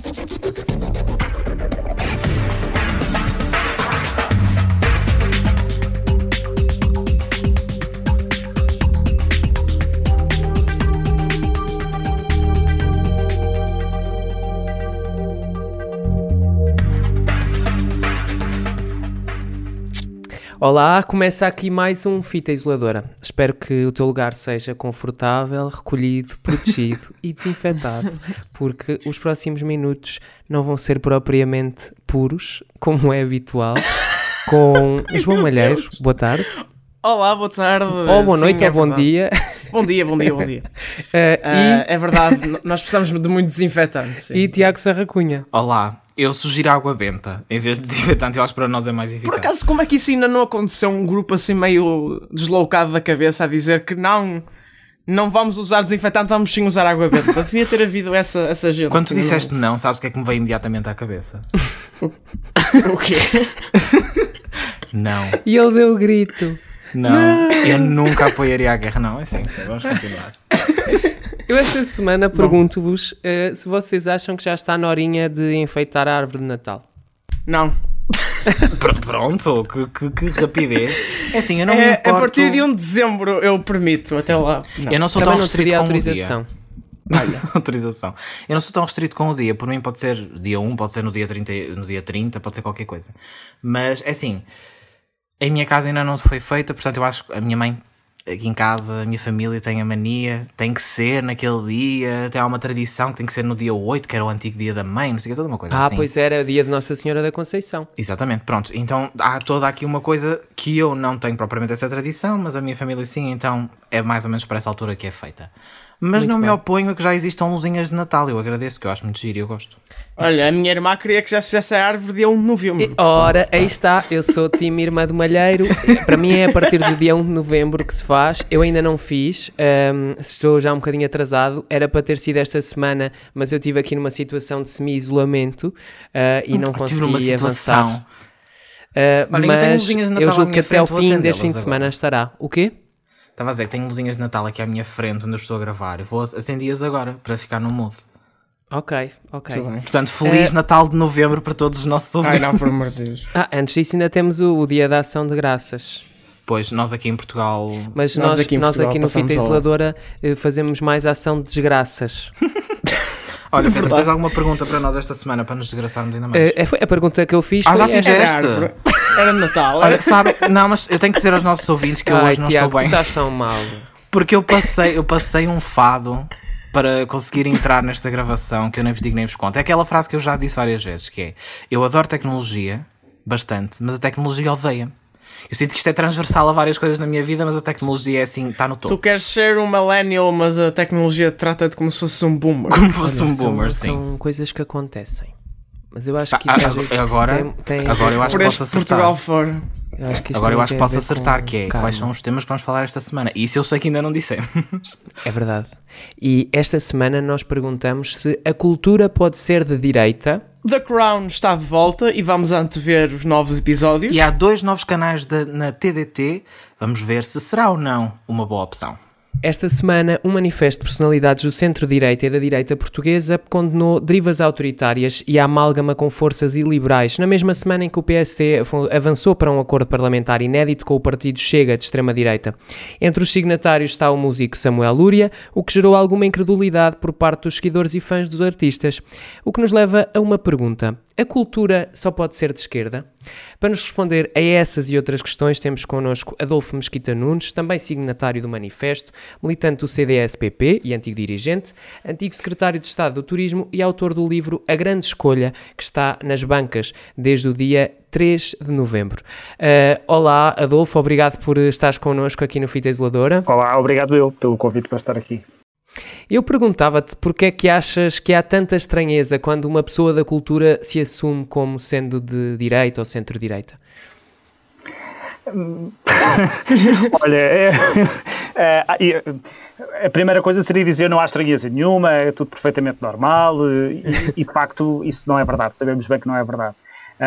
どこ? Olá, começa aqui mais um Fita Isoladora. Espero que o teu lugar seja confortável, recolhido, protegido e desinfetado, porque os próximos minutos não vão ser propriamente puros, como é habitual, com João Malheiro. Boa tarde. Olá, boa tarde. Ou boa Sim, noite é ou bom verdade. dia. Bom dia, bom dia, bom dia. Uh, Ah, é verdade, nós precisamos de muito desinfetante. sim. e, e Tiago Sarracunha. Olá, eu sugiro água benta em vez de desinfetante, eu acho que para nós é mais eficaz. Por acaso, como é que isso ainda não aconteceu? Um grupo assim meio deslocado da cabeça a dizer que não, não vamos usar desinfetante, vamos sim usar água benta. Devia ter havido essa, essa gente. Quando tu Não- disseste não, sabes o que é que me veio imediatamente à cabeça? O quê? Não, E ele deu o grito. Não, eu nunca apoiaria a guerra, não, é assim, vamos continuar. Eu esta semana pergunto-vos uh, se vocês acham que já está na horinha de enfeitar a árvore de Natal. Não. Pr- Pronto, que, que- que rapidez. É assim, eu não me É, importo... a partir de 1 de dezembro eu permito, até lá. Não. Eu não sou Também tão não teria restrito com o autorização. dia. autorização. Eu não sou tão restrito com o dia. Por mim pode ser dia 1, pode ser no dia 30, no dia 30 pode ser qualquer coisa. Mas, é assim, em minha casa ainda não foi feita, portanto eu acho que a minha mãe aqui em casa, a minha família tem a mania, tem que ser naquele dia, tem uma tradição que tem que ser no dia 8, que era o antigo dia da mãe, não sei o que, toda uma coisa Ah, assim. pois era, dia de Nossa Senhora da Conceição. Exatamente, pronto. Então há toda aqui uma coisa que eu não tenho propriamente essa tradição, mas a minha família sim, então é mais ou menos para essa altura que é feita. Mas Muito não me bem. oponho a que já existam luzinhas de Natal, eu agradeço, que eu acho muito giro e eu gosto. Olha, a minha irmã queria que já se fizesse a árvore dia 1 de novembro. E, ora, aí está, eu sou time Irmã do Malheiro. Para mim é a partir do dia 1 de novembro que se faz. Eu ainda não fiz, ahm, estou já um bocadinho atrasado. Era para ter sido esta semana, mas eu estive aqui numa situação de semi-isolamento ah, e não Eu tive numa consegui avançar. Ah, Olha, eu tenho mas luzinhas de eu Natal à julgo que até ao vou fim deste fim de agora. semana estará. O quê? Estava a dizer que tenho luzinhas de Natal aqui à minha frente, onde eu estou a gravar. Eu vou acendi-as agora, para ficar no mood. Ok, ok. Portanto, Feliz Natal de Novembro para todos os nossos Ai ouvintes. não, por amor de Deus. Ah, antes disso ainda temos o, o Dia da Ação de Graças. Pois, nós aqui em Portugal... Mas Nós nós, aqui em nós Portugal aqui no Fita Isoladora eh, fazemos mais ação de desgraças. Olha, Pedro, tens alguma pergunta para nós esta semana, para nos desgraçarmos ainda mais? Eh, é, foi a pergunta que eu fiz. Ah, já. Era fizeste? Era de Natal. Olha, Era... sabe, não, mas eu tenho que dizer aos nossos ouvintes que eu Ai, hoje não Tiago, estou bem. tu estás tão mal. Porque eu passei, eu passei um fado para conseguir entrar nesta gravação que eu nem vos digo nem vos conto. É aquela frase que eu já disse várias vezes, que é eu adoro tecnologia, bastante, mas a tecnologia odeia. Eu sinto que isto é transversal a várias coisas na minha vida, mas a tecnologia é assim, está no Tu topo. queres ser um millennial, mas a tecnologia trata-te como se fosse um boomer. Como fosse um São- boomer, sim. São coisas que acontecem. Mas eu acho que isto ah, às vezes agora- tem, tem agora eu acho que posso acertar. Portugal fora. eu acho que isto Agora eu acho que a posso acertar, com que é calma. quais são os temas que vamos falar esta semana. E isso eu sei que ainda não dissemos. É verdade. E esta semana nós perguntamos se a cultura pode ser de direita. The Crown está de volta e vamos antever os novos episódios. E há dois novos canais da- na TDT. Vamos ver se será ou não uma boa opção. Esta semana, um manifesto de personalidades do centro-direita e da direita portuguesa condenou derivas autoritárias e a amálgama com forças iliberais, na mesma semana em que o PST avançou para um acordo parlamentar inédito com o partido Chega de extrema-direita. Entre os signatários está o músico Samuel Lúria, o que gerou alguma incredulidade por parte dos seguidores e fãs dos artistas. O que nos leva a uma pergunta. A cultura só pode ser de esquerda? Para nos responder a essas e outras questões, temos connosco Adolfo Mesquita Nunes, também signatário do manifesto, militante do CDS-PP e antigo dirigente, antigo secretário de Estado do Turismo e autor do livro A Grande Escolha, que está nas bancas desde o dia 3 de novembro. Ah, olá, Adolfo, obrigado por estares connosco aqui no Fita Isoladora. Olá, obrigado eu pelo convite para estar aqui. Eu perguntava-te porque é que achas que há tanta estranheza quando uma pessoa da cultura se assume como sendo de direita ou centro-direita? Olha, é, é, e, a primeira coisa seria dizer não há estranheza nenhuma, é tudo perfeitamente normal e, e, de facto isso não é verdade, sabemos bem que não é verdade.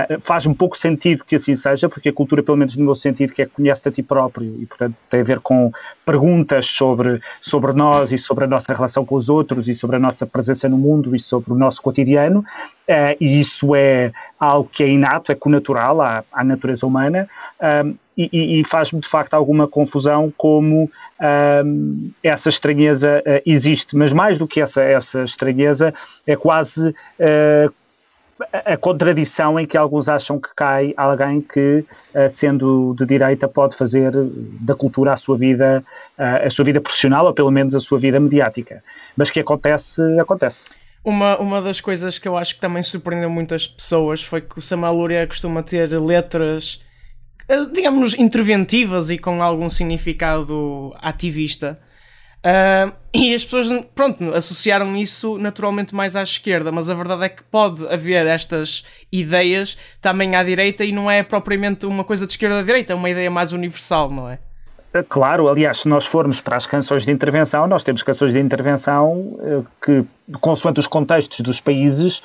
Uh, faz um pouco sentido que assim seja, porque a cultura, pelo menos no meu sentido, que é conhece-te a ti próprio e, portanto, tem a ver com perguntas sobre, sobre nós e sobre a nossa relação com os outros e sobre a nossa presença no mundo e sobre o nosso cotidiano. Uh, e isso é algo que é inato, é conatural à, à natureza humana. Um, e, e faz-me de facto alguma confusão como um, essa estranheza uh, existe, mas mais do que essa, essa estranheza, é quase uh, a contradição em que alguns acham que cai alguém que, uh, sendo de direita, pode fazer da cultura a sua vida, a sua vida profissional ou pelo menos a sua vida mediática. Mas que acontece, acontece. Uma, uma das coisas que eu acho que também surpreendeu muitas pessoas foi que o Samuel Luria costuma ter letras eh, digamos, interventivas e com algum significado ativista. Uh, e as pessoas, pronto, associaram isso naturalmente mais à esquerda, mas a verdade é que pode haver estas ideias também à direita e não é propriamente uma coisa de esquerda a direita, é uma ideia mais universal, não é? Eh, claro, aliás, se nós formos para as canções de intervenção, nós temos canções de intervenção que, consoante os contextos dos países,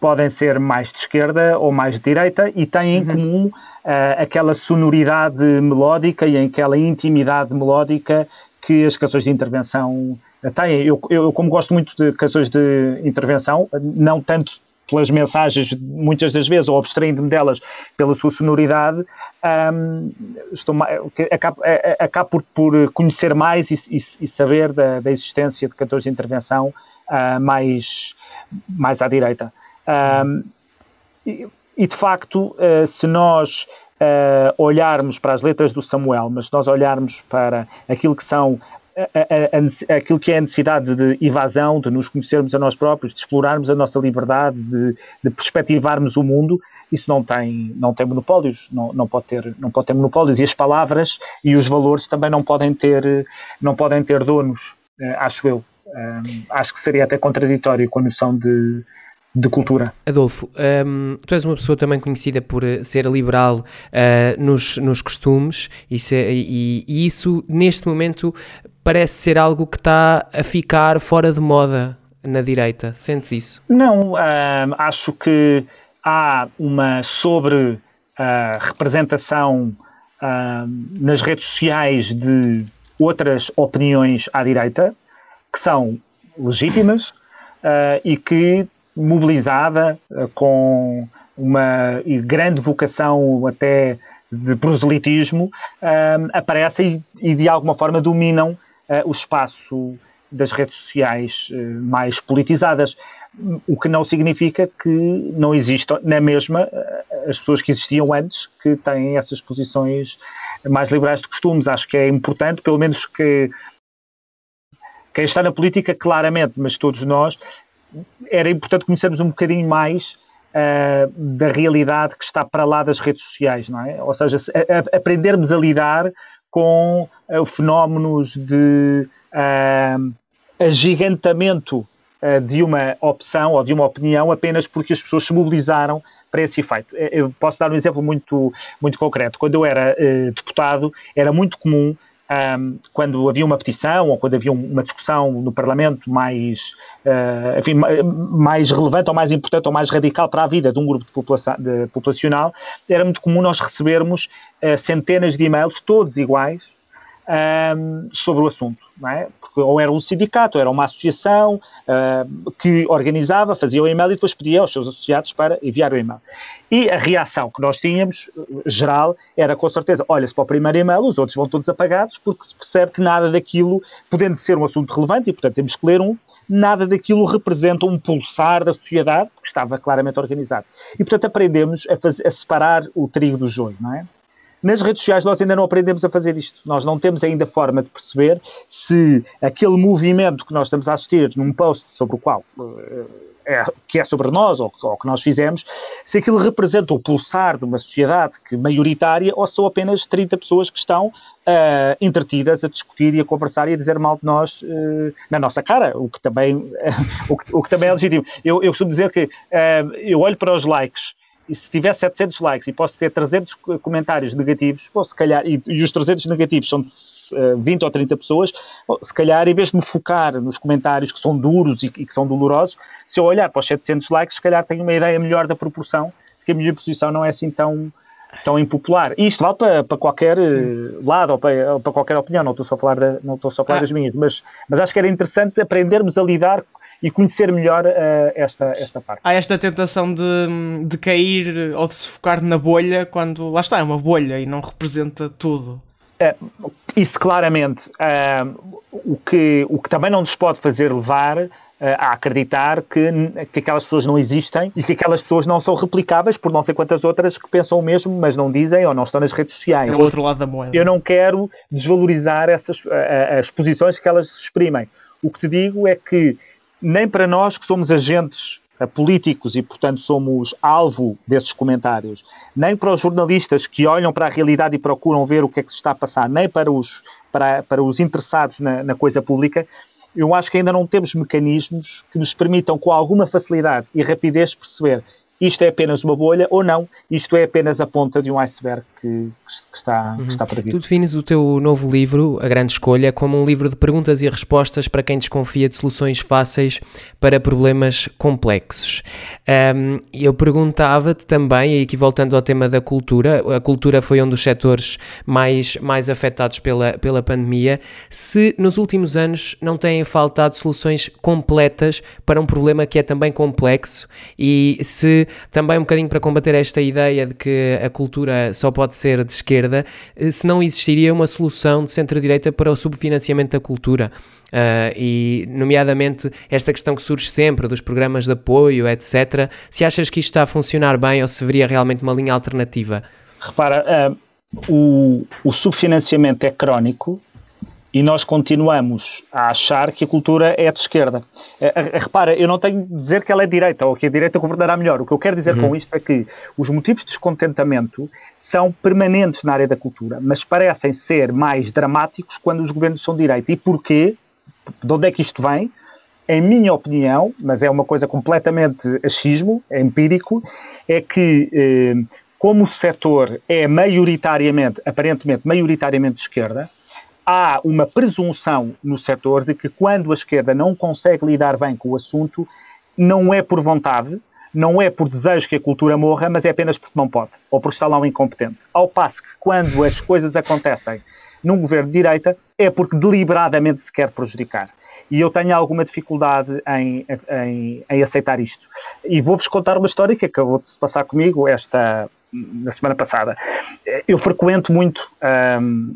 podem ser mais de esquerda ou mais de direita e têm em uhum. comum uh, aquela sonoridade melódica e aquela intimidade melódica que as canções de intervenção têm. Eu, eu, como gosto muito de canções de intervenção, não tanto pelas mensagens, muitas das vezes, ou abstraindo-me delas pela sua sonoridade, um, estou, acabo, acabo por, por conhecer mais e, e, e saber da, da, existência de cantores de intervenção uh, mais, mais à direita. Um, e, e, de facto, uh, se nós uh, olharmos para as letras do Samuel, mas se nós olharmos para aquilo que são a, a, a, aquilo que é a necessidade de evasão, de nos conhecermos a nós próprios, de explorarmos a nossa liberdade, de, de perspectivarmos o mundo, isso não tem, não tem monopólios, não, não, pode ter, não pode ter monopólios. E as palavras e os valores também não podem ter, não podem ter donos, uh, acho eu. Acho que seria até contraditório com a noção de, de cultura. Adolfo, um, tu és uma pessoa também conhecida por eh, ser liberal uh, nos, nos costumes e, se, e, e, isso neste momento parece ser algo que está a ficar fora de moda na direita. Sentes isso? Não, um, acho que há uma sobre uh, representação uh, nas redes sociais de outras opiniões à direita que são legítimas uh, e que mobilizada, uh, com uma grande vocação até de proselitismo, uh, aparecem e, de alguma forma dominam o espaço das redes sociais mais politizadas. O que não significa que não existam, na mesma, as pessoas que existiam antes, que têm essas posições mais liberais de costumes. Acho que é importante, pelo menos que quem está na política, claramente, mas todos nós, era importante conhecermos um bocadinho mais uh, da realidade que está para lá das redes sociais, não é? Ou seja, a, a, aprendermos a lidar com uh, fenómenos de uh, agigantamento de uma opção ou de uma opinião apenas porque as pessoas se mobilizaram para esse efeito. Eu posso dar um exemplo muito, muito concreto. Quando eu era deputado, era muito comum um, quando havia uma petição ou quando havia uma discussão no Parlamento mais, uh, enfim, mais relevante ou mais importante ou mais radical para a vida de um grupo de população, de, populacional, era muito comum nós recebermos uh, centenas de e-mails, todos iguais, um, sobre o assunto, é? Ou era um sindicato, ou era uma associação uh, que organizava, fazia o e-mail e depois pedia aos seus associados para enviar o e-mail. E a reação que nós tínhamos, geral, era com certeza: olha-se para o primeiro e-mail, os outros vão todos apagados, porque se percebe que nada daquilo, podendo ser um assunto relevante, e portanto temos que ler um, nada daquilo representa um pulsar da sociedade, que estava claramente organizado. E portanto aprendemos a, fazer, a separar o trigo do joio, não é? Nas redes sociais nós ainda não aprendemos a fazer isto. Nós não temos ainda forma de perceber se aquele movimento que nós estamos a assistir num post sobre o qual eh, é, que é sobre nós ou, ou, que nós fizemos, se aquilo representa o pulsar de uma sociedade que maioritária ou são apenas 30 pessoas que estão uh, entretidas a discutir e a conversar e a dizer mal de nós uh, na nossa cara, o que também, uh, o, que, o que também é legítimo. Eu, eu costumo dizer que eu olho para os likes e se tiver 700 likes e posso ter 300 comentários negativos, ou se calhar, e, e os 300 negativos são 20 ou 30 pessoas, se calhar, em vez de me focar nos comentários que são duros e, e, que são dolorosos, se eu olhar para os 700 likes, se calhar tenho uma ideia melhor da proporção que a minha posição não é assim tão, tão impopular. E isto vale para, para qualquer Sim. lado ou para, para, qualquer opinião, não estou só a falar, da, não estou só a falar ah. das minhas, mas, mas acho que era interessante aprendermos a lidar e conhecer melhor uh, esta, esta parte. Há esta tentação de, de cair ou de se focar na bolha quando lá está, é uma bolha e não representa tudo. Uh, isso claramente. Uh, o, que, o que também não nos pode fazer levar a acreditar que, que aquelas pessoas não existem e que aquelas pessoas não são replicáveis por não sei quantas outras que pensam o mesmo, mas não dizem ou não estão nas redes sociais. É o outro lado da moeda. Eu não quero desvalorizar essas, as posições que elas exprimem. O que te digo é que nem para nós que somos agentes eh, políticos e, portanto, somos alvo desses comentários, nem para os jornalistas que olham para a realidade e procuram ver o que é que se está a passar, nem para os, para, para os interessados na, na coisa pública, eu acho que ainda não temos mecanismos que nos permitam, com alguma facilidade e rapidez, perceber isto é apenas uma bolha ou não, isto é apenas a ponta de um iceberg que, que está, uhum. que está para vir. Tu defines o teu novo livro, A Grande Escolha, como um livro de perguntas e respostas para quem desconfia de soluções fáceis para problemas complexos. Um, eu perguntava-te também, e aqui voltando ao tema da cultura, a cultura foi um dos setores mais, mais afetados pela, pela pandemia, se nos últimos anos não têm faltado soluções completas para um problema que é também complexo e se também um bocadinho para combater esta ideia de que a cultura só pode ser de esquerda, eh, se não existiria uma solução de centro-direita para o subfinanciamento da cultura. Uh, e, nomeadamente, esta questão que surge sempre dos programas de apoio, etc. Se achas que isto está a funcionar bem ou se haveria realmente uma linha alternativa? Repara, uh, o, o subfinanciamento é crónico e nós continuamos a achar que a cultura é de esquerda. Uh, repara, eu não tenho de dizer que ela é direita ou que a direita governará melhor. O que eu quero dizer uhum. com isto é que os motivos de descontentamento são permanentes na área da cultura, mas parecem ser mais dramáticos quando os governos são de direita. E porquê? De onde é que isto vem? Em minha opinião, mas é uma coisa completamente achismo, é empírico, é que eh, como o setor é maioritariamente, aparentemente maioritariamente de esquerda, há uma presunção no setor de que quando a esquerda não consegue lidar bem com o assunto, não é por vontade, não é por desejo que a cultura morra, mas é apenas porque não pode, ou porque está lá um incompetente. Ao passo que quando as coisas acontecem num governo de direita, é porque deliberadamente se quer prejudicar. E eu tenho alguma dificuldade em, em, em aceitar isto. E vou-vos contar uma história que acabou de se passar comigo esta, na semana passada. Eu frequento muito um,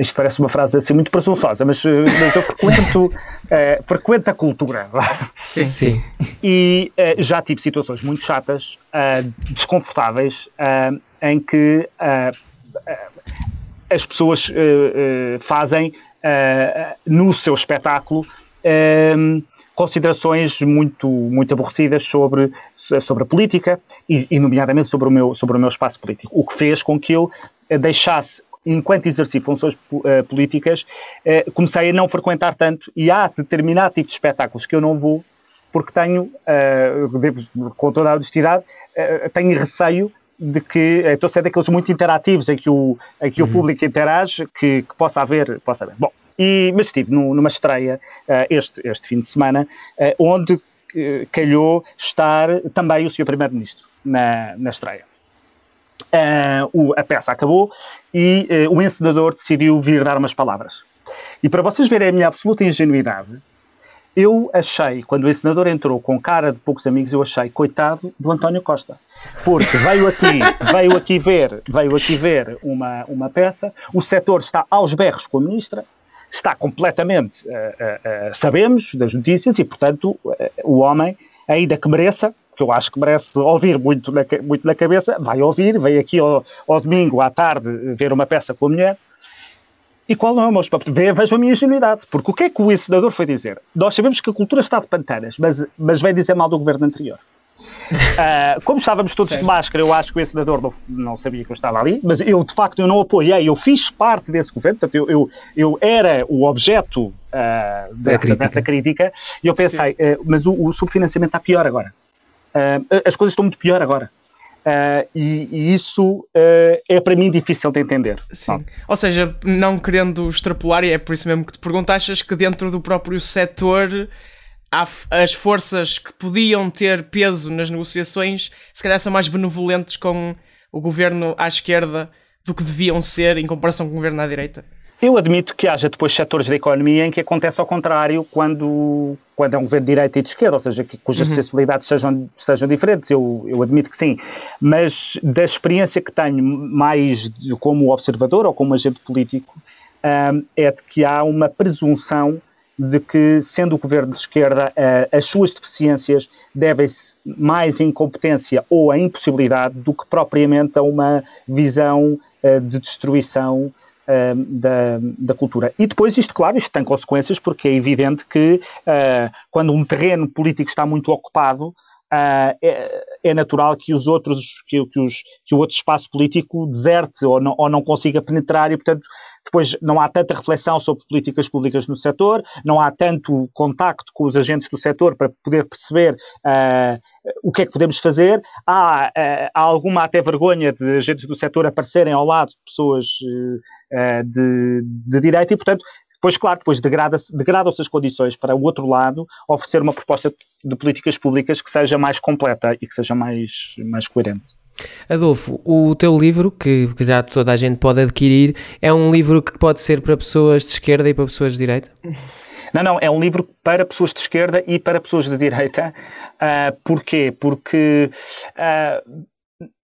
isto parece uma frase assim muito presunçosa, mas, eh, mas eu frequento, é, frequento a cultura. Sim, sim. E é, já tive situações muito chatas, é, desconfortáveis, em que as pessoas fazem no seu espetáculo considerações muito, muito aborrecidas sobre, sobre a política e, e, nomeadamente, sobre o, meu, sobre o meu espaço político. O que fez com que eu deixasse enquanto exerci funções uh, políticas, uh, comecei a não frequentar tanto e há determinado tipo de espetáculos que eu não vou porque tenho, uh, devo, com toda a honestidade, tenho receio de que estou a ser daqueles muito interativos em que o, em que uhum. o público interage, que, que, possa haver, possa haver. Bom, e, mas estive no, numa estreia este, este fim de semana, onde calhou estar também o Sr. Primeiro-Ministro na, na estreia. Uh, a peça acabou e uh, o encenador decidiu vir dar umas palavras. E para vocês verem a minha absoluta ingenuidade, eu achei, quando o encenador entrou com cara de poucos amigos, eu achei, coitado do António Costa. Porque veio aqui, veio aqui ver, veio aqui ver uma, uma peça, o setor está aos berros com a ministra, está completamente, uh, sabemos das notícias e, portanto, o homem, ainda que mereça, que eu acho que merece ouvir muito na, muito na cabeça, vai ouvir, vem aqui ao, ao domingo à tarde ver uma peça com a mulher. E qual não é o meu espírito? Vejam a minha ingenuidade. Porque o que é que o ensinador foi dizer? Nós sabemos que a cultura está de pantanas, mas, mas vem dizer mal do governo anterior. Uh, como estávamos todos certo. de máscara, eu acho que o ensinador não, não, sabia que eu estava ali, mas eu de facto eu não apoiei, eu fiz parte desse governo, portanto eu, eu, eu era o objeto uh, dessa, crítica. dessa, crítica. e eu pensei, uh, mas o, o subfinanciamento está pior agora. Uh, as coisas estão muito pior agora. Uh, e, e, isso uh, é para mim difícil de entender. Sim. Ou seja, não querendo extrapolar, e é por isso mesmo que te pergunto, achas que dentro do próprio setor as forças que podiam ter peso nas negociações se calhar são mais benevolentes com o governo à esquerda do que deviam ser em comparação com o governo à direita? Eu admito que haja depois setores da economia em que acontece ao contrário quando, quando é um governo de direita e de esquerda, ou seja, que, cujas uhum. sensibilidades sejam, sejam diferentes. Eu, eu admito que sim. Mas da experiência que tenho, mais como observador ou como agente político, um, é de que há uma presunção de que, sendo o governo de esquerda, uh, as suas deficiências devem-se mais à incompetência ou à impossibilidade do que propriamente a uma visão uh, de destruição uh, da, da cultura. E depois isto, claro, isto tem consequências porque é evidente que uh, quando um terreno político está muito ocupado, Uh, é, é, natural que os outros, que, que, os, que o outro espaço político deserte ou não, ou não consiga penetrar e, portanto, depois não há tanta reflexão sobre políticas públicas no setor, não há tanto contacto com os agentes do setor para poder perceber uh, o que é que podemos fazer. Há, uh, há alguma até vergonha de agentes do setor aparecerem ao lado de pessoas de, de direita e, portanto, Pois, claro, depois degrada-se degrada as condições para o outro lado oferecer uma proposta de políticas públicas que seja mais completa e que seja mais, mais coerente. Adolfo, o teu livro, que, que já toda a gente pode adquirir, é um livro que pode ser para pessoas de esquerda e para pessoas de direita? Não, não, é um livro para pessoas de esquerda e para pessoas de direita. Uh, porquê? Porque uh,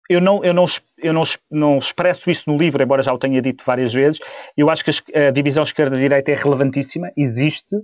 eu, não, eu, não, eu não, não expresso isso no livro, embora já o tenha dito várias vezes. Eu acho que a, divisão esquerda-direita é relevantíssima, existe,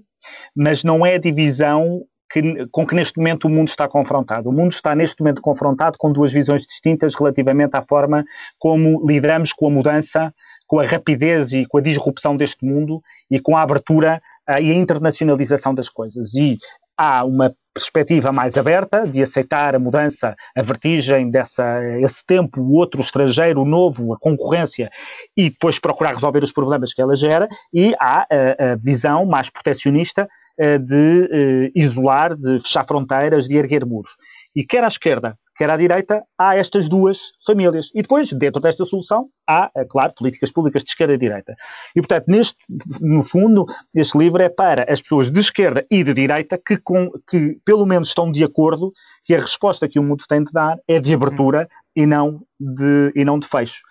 mas não é a divisão que, com que neste momento o mundo está confrontado. O mundo está neste momento confrontado com duas visões distintas relativamente à forma como lidamos com a mudança, com a rapidez e com a disrupção deste mundo e com a abertura uh, e a internacionalização das coisas. E há uma perspectiva mais aberta de aceitar a mudança, a vertigem dessa esse tempo, o outro estrangeiro, o novo, a concorrência e depois procurar resolver os problemas que ela gera e há a, a visão mais protecionista eh, de eh, isolar, de fechar fronteiras, de erguer muros. E quer à esquerda, quer à direita, há estas duas famílias. E depois, dentro desta solução, há, é claro, políticas públicas de esquerda e direita. E, portanto, neste, no fundo, este livro é para as pessoas de esquerda e de direita que, com, que pelo menos estão de acordo que a resposta que o mundo tem de dar é de abertura e não de, e não de fecho.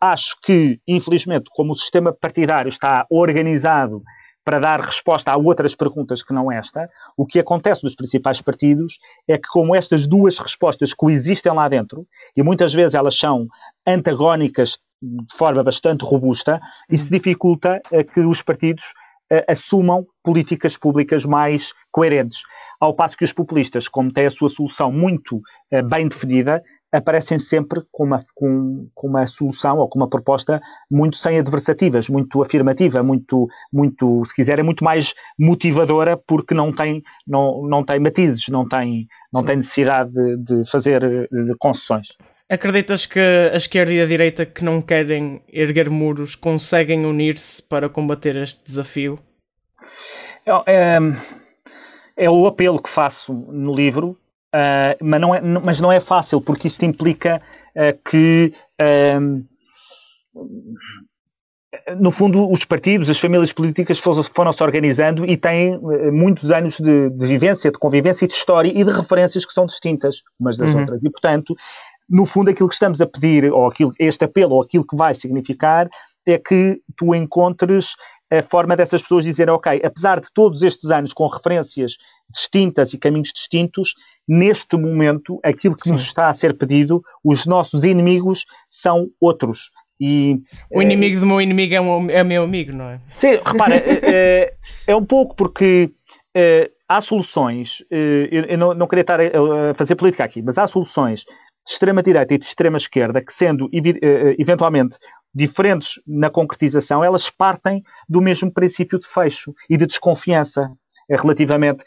Acho que, infelizmente, como o sistema partidário está organizado para dar resposta a outras perguntas que não esta, o que acontece nos principais partidos é que, como estas duas respostas coexistem lá dentro, e muitas vezes elas são antagónicas de forma bastante robusta, isso dificulta uh, que os partidos uh, assumam políticas públicas mais coerentes. Ao passo que os populistas, como têm a sua solução muito uh, bem definida, aparecem sempre com uma, com, com uma solução ou com uma proposta muito sem adversativas, muito afirmativa, muito, muito, se quiser, é muito mais motivadora porque não tem, não, não tem matizes, não tem, não tem necessidade de, de fazer de concessões. Acreditas que a esquerda e a direita que não querem erguer muros conseguem unir-se para combater este desafio? É, é, é o apelo que faço no livro, Uh, mas, não é, mas não é fácil, porque isto implica uh, que, uh, no fundo, os partidos, as famílias políticas foram-se organizando e têm muitos anos de, de, vivência, de convivência e de história e de referências que são distintas umas das uhum. outras. E, portanto, no fundo, aquilo que estamos a pedir, ou aquilo, este apelo, ou aquilo que vai significar, é que tu encontres a forma dessas pessoas dizerem, ok, apesar de todos estes anos com referências distintas e caminhos distintos, neste momento, aquilo que Sim. nos está a ser pedido, os nossos inimigos são outros. E, o inimigo é, do meu inimigo é, um, é meu amigo, não é? Sim, repara, é, é, um pouco porque é, há soluções, eu, eu não, não, queria estar a, a fazer política aqui, mas há soluções de extrema-direita e de extrema-esquerda que, sendo eventualmente diferentes na concretização, elas partem do mesmo princípio de fecho e de desconfiança. É relativamente.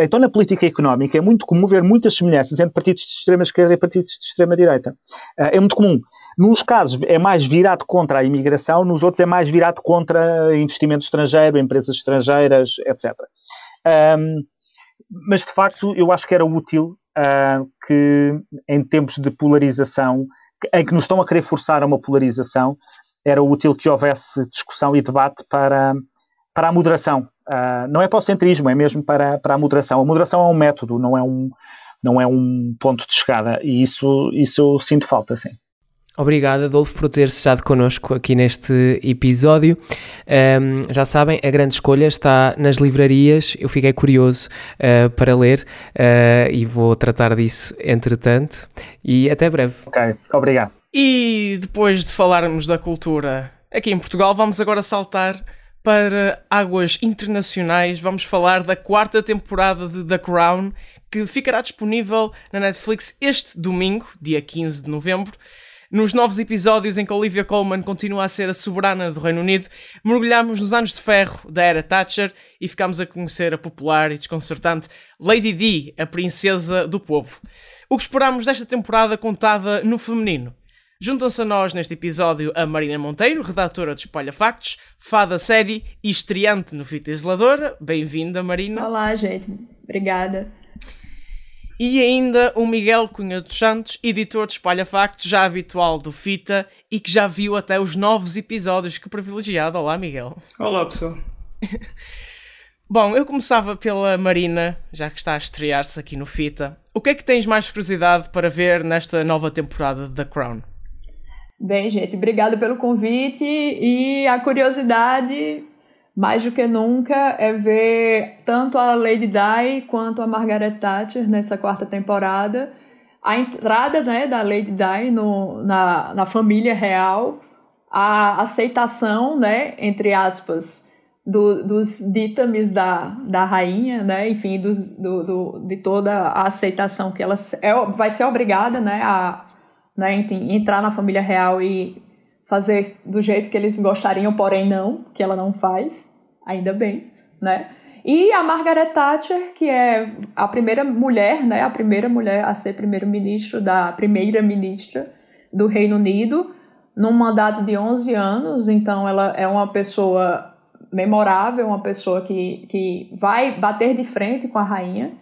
Então, na política económica, é muito comum ver muitas semelhanças entre partidos de extrema-esquerda e partidos de extrema-direita. É muito comum. Nos casos é mais virado contra a imigração, nos outros é mais virado contra investimento estrangeiro, empresas estrangeiras, etc. Um, mas de facto eu acho que era útil uh, que em tempos de polarização, em que nos estão a querer forçar a uma polarização, era útil que houvesse discussão e debate para, para a moderação Uh, não é para o centrismo, é mesmo para, para a moderação. A moderação é um método, não é um, não é um ponto de chegada, e isso, isso eu sinto falta, sim. Obrigado, Adolfo, por ter estado connosco aqui neste episódio. Um, já sabem, a grande escolha está nas livrarias. Eu fiquei curioso uh, para ler uh, e vou tratar disso entretanto. E até breve. Ok, obrigado. E depois de falarmos da cultura aqui em Portugal, vamos agora saltar para águas internacionais. Vamos falar da quarta temporada de The Crown, que ficará disponível na Netflix este domingo, dia 15 de novembro. Nos novos episódios em que Olivia Colman continua a ser a soberana do Reino Unido, mergulhamos nos anos de ferro da era Thatcher e ficamos a conhecer a popular e desconcertante Lady Di, a princesa do povo. O que esperamos desta temporada contada no feminino? Juntam-se a nós neste episódio a Marina Monteiro, redatora de Espalha Factos, fada série e estreante no Fita Isoladora. Bem-vinda, Marina. Olá, gente. Obrigada. E ainda o Miguel Cunha dos Santos, editor de Espalha Factos, já habitual do Fita e que já viu até os novos episódios. Que privilegiado. Olá, Miguel. Olá, pessoal. Bom, eu começava pela Marina, já que está a estrear-se aqui no Fita. O que é que tens mais curiosidade para ver nesta nova temporada de The Crown? Bem, gente, obrigada pelo convite e a curiosidade mais do que nunca é ver tanto a Lady Di quanto a Margaret Thatcher nessa quarta temporada. A entrada né, da Lady Di no, na, na família real, a aceitação, né, entre aspas, do, dos ditames da, da rainha, né, enfim, dos, do, do, de toda a aceitação que ela é, vai ser obrigada né, a né, entrar na família real e fazer do jeito que eles gostariam, porém não, que ela não faz, ainda bem, né? E a Margaret Thatcher, que é a primeira mulher, né, a primeira mulher a ser primeiro-ministro da primeira-ministra do Reino Unido, num mandato de 11 anos, então ela é uma pessoa memorável, uma pessoa que, que vai bater de frente com a rainha,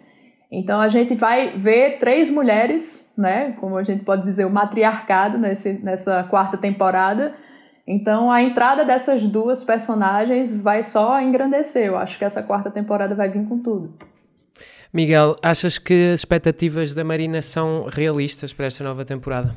então a gente vai ver três mulheres, né, como a gente pode dizer, o matriarcado nesse, nessa quarta temporada. Então a entrada dessas duas personagens vai só engrandecer. Eu acho que essa quarta temporada vai vir com tudo. Miguel, achas que as expectativas da Marina são realistas para esta nova temporada?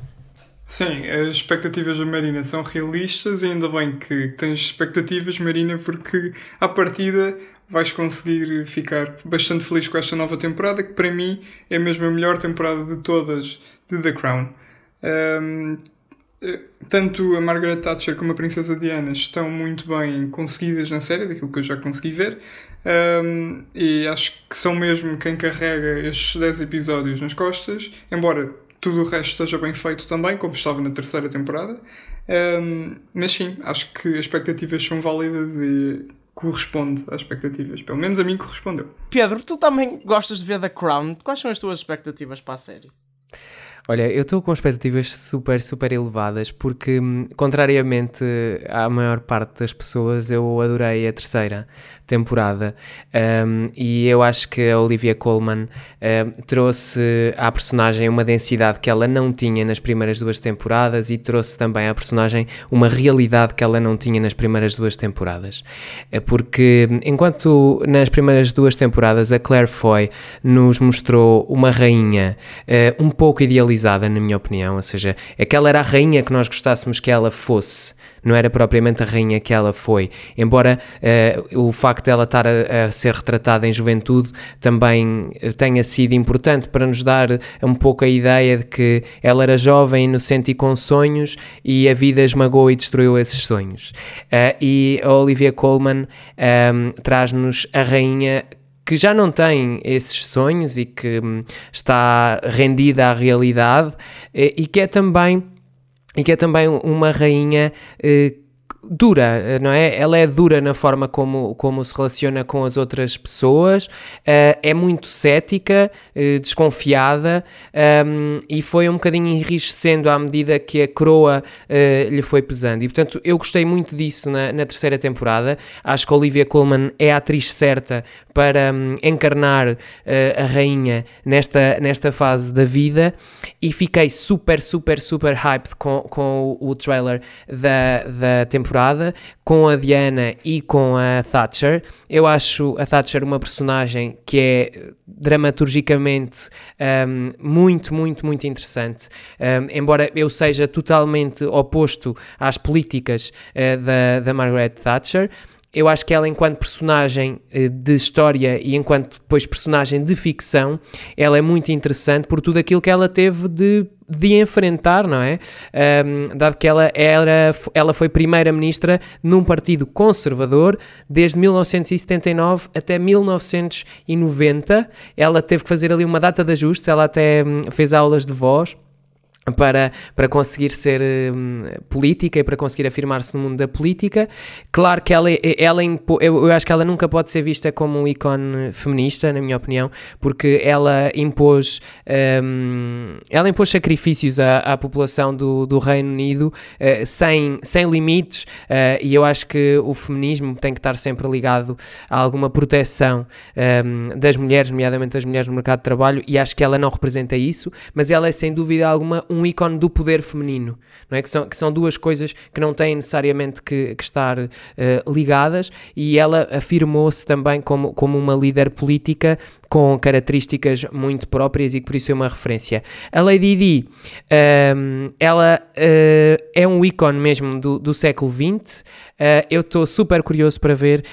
Sim, as expectativas da Marina são realistas e ainda bem que tens expectativas, Marina, porque à partida vais conseguir ficar bastante feliz com esta nova temporada, que para mim é mesmo a melhor temporada de todas de The Crown. Um, eh, tanto a Margaret Thatcher como a Princesa Diana estão muito bem conseguidas na série, daquilo que eu já consegui ver, um, e acho que são mesmo quem carrega estes 10 episódios nas costas, embora tudo o resto esteja bem feito também, como estava na terceira temporada. Um, mas sim, acho que as expectativas são válidas e corresponde às expectativas. Pelo menos a mim correspondeu. Pedro, tu também gostas de ver The Crown. Quais são as tuas expectativas para a série? Olha, eu estou com expectativas super, super elevadas porque, hum, contrariamente à maior parte das pessoas, eu adorei a terceira temporada um, e eu acho que a Olivia Colman um, trouxe à personagem uma densidade que ela não tinha nas primeiras duas temporadas e trouxe também à personagem uma realidade que ela não tinha nas primeiras duas temporadas. É porque, enquanto nas primeiras duas temporadas a Claire Foy nos mostrou uma rainha uh, um pouco idealizada na minha opinião. Ou seja, aquela era a rainha que nós gostássemos que ela fosse não era propriamente a rainha que ela foi. Embora uh, o facto dela estar a, a, ser retratada em juventude também eh, tenha sido importante para nos dar um pouco a ideia de que ela era jovem, inocente e com sonhos e a vida esmagou e destruiu esses sonhos. Uh, e a Olivia Colman um, ehm, traz-nos a rainha que já não tem esses sonhos e que hum, está rendida à realidade e que é também e que é também uma rainha eh, dura, não é? Ela é dura na forma como, como se relaciona com as outras pessoas, uh, é muito cética, uh, desconfiada um, e foi um bocadinho enriquecendo à medida que a coroa uh, lhe foi pesando. E portanto, eu gostei muito disso na, na, terceira temporada. Acho que Olivia Colman é a atriz certa para um, encarnar a rainha nesta, nesta fase da vida e fiquei super, super, super hyped com, com o, o trailer da, da temporada temporada, com a Diana e com a Thatcher. Eu acho a Thatcher uma personagem que é dramaturgicamente um, muito, muito, muito interessante. Um, embora eu seja totalmente oposto às políticas uh, da, da Margaret Thatcher, eu acho que ela, enquanto personagem eh, de história e enquanto depois personagem de ficção, ela é muito interessante por tudo aquilo que ela teve de, de enfrentar, não é? Um, dado que ela, era, ela foi primeira-ministra num partido conservador desde 1979 até 1990. Ela teve que fazer ali uma data de ajustes, ela até hum, fez aulas de voz para, para conseguir ser um, política e para conseguir afirmar-se no mundo da política. Claro que ela, ela eu, acho que ela nunca pode ser vista como um ícone feminista, na minha opinião, porque ela impôs, um, ela impôs sacrifícios à, à população do, do Reino Unido uh, sem, sem limites uh, e eu acho que o feminismo tem que estar sempre ligado a alguma proteção um, das mulheres, nomeadamente das mulheres no mercado de trabalho, e acho que ela não representa isso, mas ela é sem dúvida alguma um um ícone do poder feminino, não é? que, são, que são duas coisas que não têm necessariamente que, que estar uh, ligadas, e ela afirmou-se também como, como uma líder política com características muito próprias e que por isso é uma referência. A Lady Di, um, ehm, ela uh, é um ícone mesmo do, do século XX, uh, eh, eu estou super curioso para ver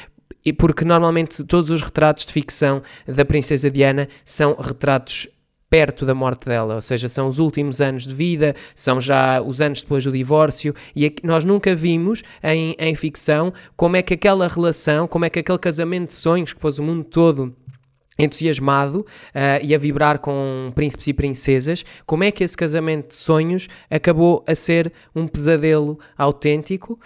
porque normalmente todos os retratos de ficção da Princesa Diana são retratos perto da morte dela, ou seja, são os últimos anos de vida, são já os anos depois do divórcio, e nós nunca vimos em, em ficção como é que aquela relação, como é que aquele casamento de sonhos que pôs o mundo todo entusiasmado uh, e a vibrar com príncipes e princesas, como é que esse casamento de sonhos acabou a ser um pesadelo autêntico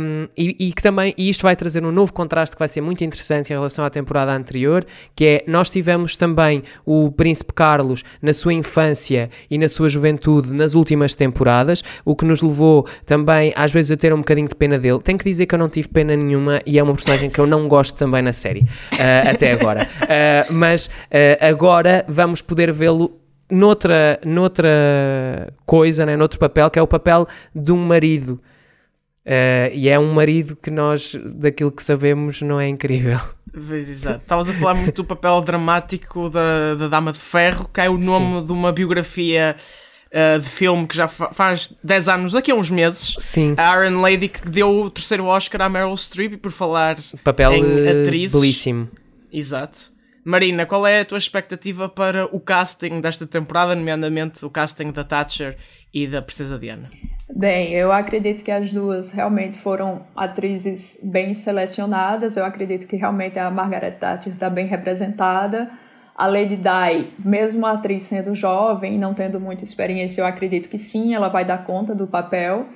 um, e, e, que também, e isto vai trazer um novo contraste que vai ser muito interessante em relação à temporada anterior, que é, nós tivemos também o príncipe Carlos na sua infância e na sua juventude nas últimas temporadas, o que nos levou também às vezes a ter um bocadinho de pena dele. Tenho que dizer que eu não tive pena nenhuma e é uma personagem que eu não gosto também na série, uh, até agora. Uh, Uh, mas uh, agora vamos poder vê-lo noutra, noutra coisa, né, noutro papel, que é o papel de um marido. Uh, e é um marido que nós, daquilo que sabemos, não é incrível. Exato. Estavas a falar muito do papel dramático da, da Dama de Ferro, que é o nome Sim. de uma biografia uh, de filme que já fa faz 10 anos, daqui a uns meses. Sim. A Iron Lady que deu o terceiro Oscar à Meryl Streep por falar papel em atriz. belíssimo. Exato. Marina, qual é a tua expectativa para o casting desta temporada, nomeadamente o casting da Thatcher e da Princesa Diana? Bem, eu acredito que as duas realmente foram atrizes bem selecionadas. Eu acredito que realmente a Margaret Thatcher está bem representada. A Lady Di, mesmo a atriz sendo jovem, não tendo muita experiência, eu acredito que sim, ela vai dar conta do papel.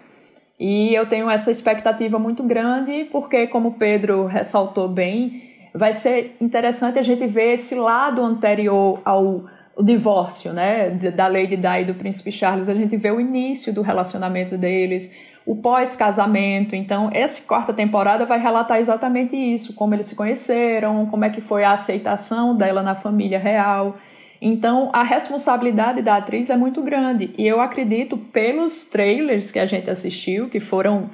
E eu tenho essa expectativa muito grande, porque, como o Pedro ressaltou bem, vai ser interessante a gente ver esse lado anterior ao divórcio, né, da Lady Di e do Príncipe Charles, a gente vê o início do relacionamento deles, o pós-casamento. Então, essa quarta temporada vai relatar exatamente isso, como eles se conheceram, como é que foi a aceitação dela na família real. Então, a responsabilidade da atriz é muito grande. E eu acredito, pelos trailers que a gente assistiu, que foram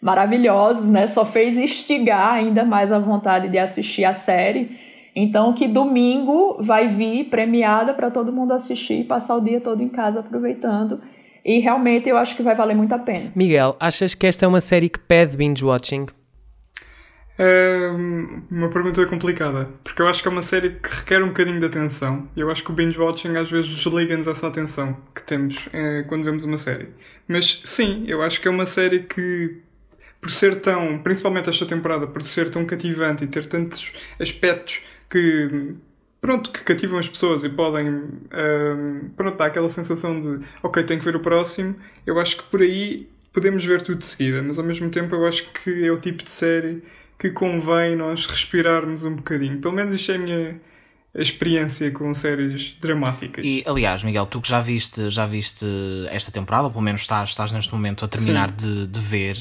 maravilhosos, né? Só fez instigar ainda mais a vontade de assistir a série. Então, que domingo vai vir premiada para todo mundo assistir e passar o dia todo em casa aproveitando. E realmente eu acho que vai valer muito a pena. Miguel, achas que esta é uma série que pede binge-watching? É uma pergunta complicada, porque eu acho que é uma série que requer um bocadinho de atenção. Eu acho que o binge-watching às vezes desliga-nos essa atenção que temos é, quando vemos uma série. Mas sim, eu acho que é uma série que por ser tão, principalmente esta temporada, por ser tão cativante e ter tantos aspectos que pronto, que cativam as pessoas e podem um, pronto, dar aquela sensação de ok, tenho que ver o próximo, eu acho que por aí podemos ver tudo de seguida, mas ao mesmo tempo eu acho que é o tipo de série que convém nós respirarmos um bocadinho. Pelo menos isto é a minha experiência com séries dramáticas. E aliás, Miguel, tu que já viste, já viste esta temporada, ou pelo menos estás, estás neste momento a terminar de, de ver.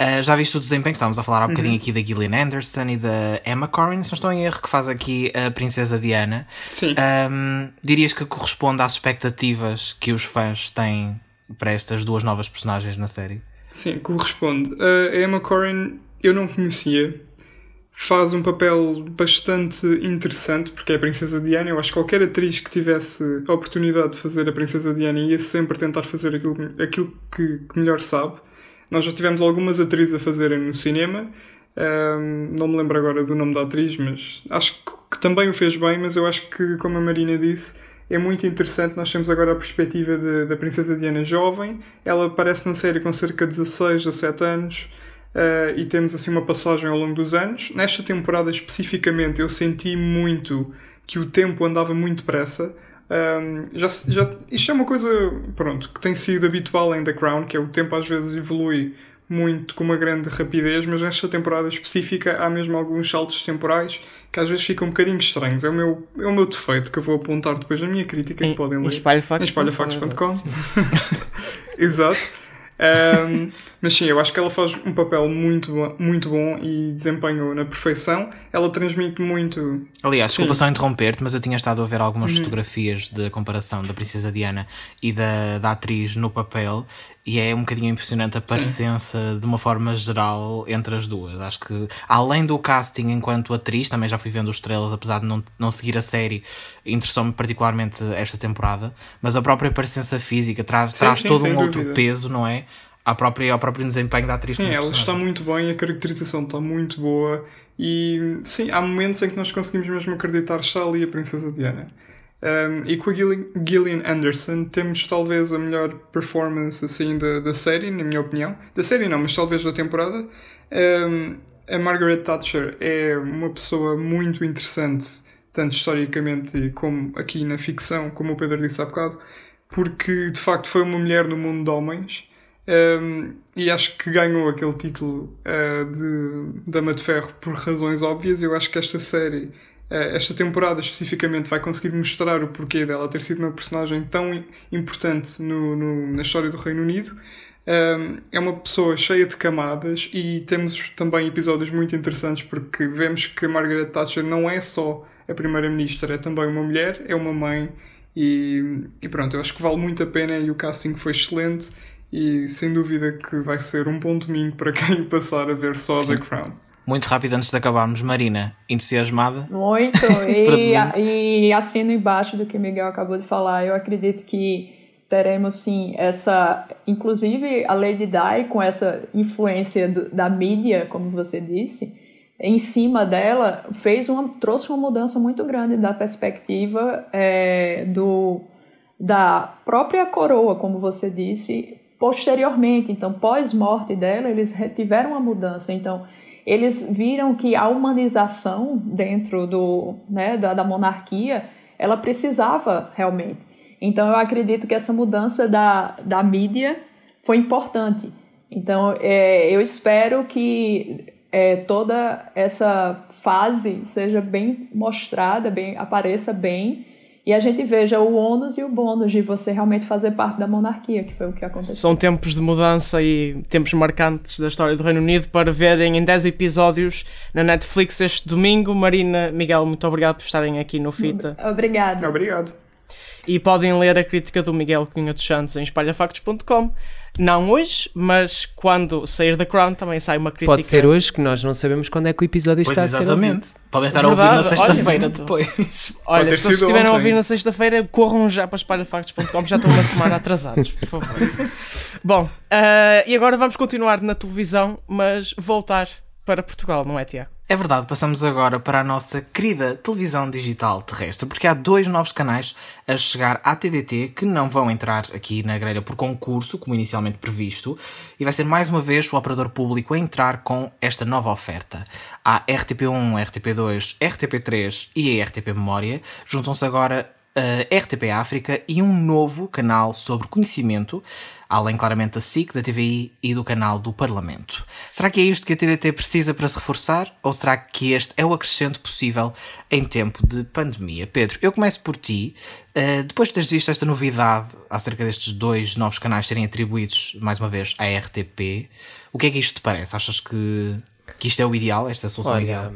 Uh, já viste o desempenho? Estávamos a falar há um bocadinho uhum. aqui da Gillian Anderson e da Emma Corrin, se não estou em erro, que faz aqui a Princesa Diana. Sim. Um, dirias que corresponde às expectativas que os fãs têm para estas duas novas personagens na série? Sim, corresponde. Uh, a Emma Corrin eu não conhecia. Faz um papel bastante interessante, porque é a Princesa Diana. Eu acho que qualquer atriz que tivesse a oportunidade de fazer a Princesa Diana ia sempre tentar fazer aquilo, aquilo que, que melhor sabe. Nós já tivemos algumas atrizes a fazerem no cinema. Um, não me lembro agora do nome da atriz, mas acho que, que também o fez bem. Mas eu acho que, como a Marina disse, é muito interessante. Nós temos agora a perspectiva de, da Princesa Diana jovem. Ela aparece na série com cerca de 16, 17 anos. Uh, e temos assim uma passagem ao longo dos anos. Nesta temporada especificamente, eu senti muito que o tempo andava muito depressa. Um, já, já, isto é uma coisa pronto, que tem sido habitual em The Crown, que é o tempo às vezes evolui muito com uma grande rapidez, mas nesta temporada específica há mesmo alguns saltos temporais que às vezes ficam um bocadinho estranhos. É o meu, é o meu defeito que eu vou apontar depois na minha crítica, em, que podem ler. Em espalhafactos.com. Exato. Um, mas sim, eu acho que ela faz um papel muito, muito bom e desempenho na perfeição. Ela transmite muito. Aliás, desculpa só interromper-te, mas eu tinha estado a ver algumas uhum. fotografias de comparação da Princesa Diana e da, da atriz no papel e é um bocadinho impressionante a parecença Sim. de uma forma geral entre as duas. Acho que, além do casting enquanto atriz, também já fui vendo os estrelas, apesar de não, não seguir a série, interessou-me particularmente esta temporada. Mas a própria parecença física traz, sim, traz sim, todo um dúvida. outro peso, não é? à própria, ao próprio desempenho da atriz. Sim, ela está muito bem, a caracterização está muito boa e sim, há momentos em que nós conseguimos mesmo acreditar que está ali a Princesa Diana. Um, e com a Gillian Anderson temos talvez a melhor performance assim da, da série, na minha opinião. Da série não, mas talvez da temporada. Um, a Margaret Thatcher é uma pessoa muito interessante, tanto historicamente como aqui na ficção, como o Pedro disse há bocado, porque de facto foi uma mulher no mundo de homens um, e acho que ganhou aquele título uh, de Dama de Ferro por razões óbvias. Eu acho que esta série, esta temporada especificamente, vai conseguir mostrar o porquê dela ter sido uma personagem tão importante no, no, na história do Reino Unido. Um, é uma pessoa cheia de camadas e temos também episódios muito interessantes porque vemos que Margaret Thatcher não é só a primeira-ministra, é também uma mulher, é uma mãe e, e pronto, eu acho que vale muito a pena e o casting foi excelente e sem dúvida que vai ser um bom domingo para quem passar a ver só Sim. The Crown. Muito rápido antes de acabarmos, Marina, entusiasmada? Muito, e, e assino embaixo do que Miguel acabou de falar. Eu acredito que teremos sim essa, inclusive a Lady Di com essa influência do, da mídia, como você disse, em cima dela fez uma trouxe uma mudança muito grande da perspectiva é, do da própria coroa, como você disse, posteriormente, então pós-morte dela, eles tiveram uma mudança. Então, eles viram que a humanização dentro do, né, da, da monarquia, ela precisava realmente. Então, eu acredito que essa mudança da, da mídia foi importante. Então, é, eu espero que é, toda essa fase seja bem mostrada, bem apareça bem e a gente veja o ônus e o bônus de você realmente fazer parte da monarquia, que foi o que aconteceu. São tempos de mudança e tempos marcantes da história do Reino Unido para verem em 10 episódios na Netflix este domingo. Marina, Miguel, muito obrigado por estarem aqui no Fita. Obrigado. Obrigado. E podem ler a crítica do Miguel Cunha dos Santos em espalhafactos.com. Não hoje, mas quando sair da Crown também sai uma crítica. Pode ser hoje, que nós não sabemos quando é que o episódio pois está exatamente. a ser Podem estar Verdade, a ouvir na sexta-feira depois. Olha, se vocês estiverem a ouvir na sexta-feira, corram já para espalhafactos.com, já estão uma semana atrasados, por favor. Bom, uh, e agora vamos continuar na televisão, mas voltar para Portugal, não é, Tiago? É verdade, passamos agora para a nossa querida televisão digital terrestre, porque há dois novos canais a chegar à TDT que não vão entrar aqui na grelha por concurso, como inicialmente previsto, e vai ser mais uma vez o operador público a entrar com esta nova oferta. A RTP1, RTP2, RTP3 e a RTP Memória juntam-se agora a RTP África e um novo canal sobre conhecimento além claramente da SIC, da TVI e do canal do Parlamento. Será que é isto que a TDT precisa para se reforçar? Ou será que este é o acrescente possível em tempo de pandemia? Pedro, eu começo por ti. Uh, depois de teres visto esta novidade acerca destes dois novos canais serem atribuídos, mais uma vez, à RTP, o que é que isto te parece? Achas que, que isto é o ideal, esta solução Olha, ideal?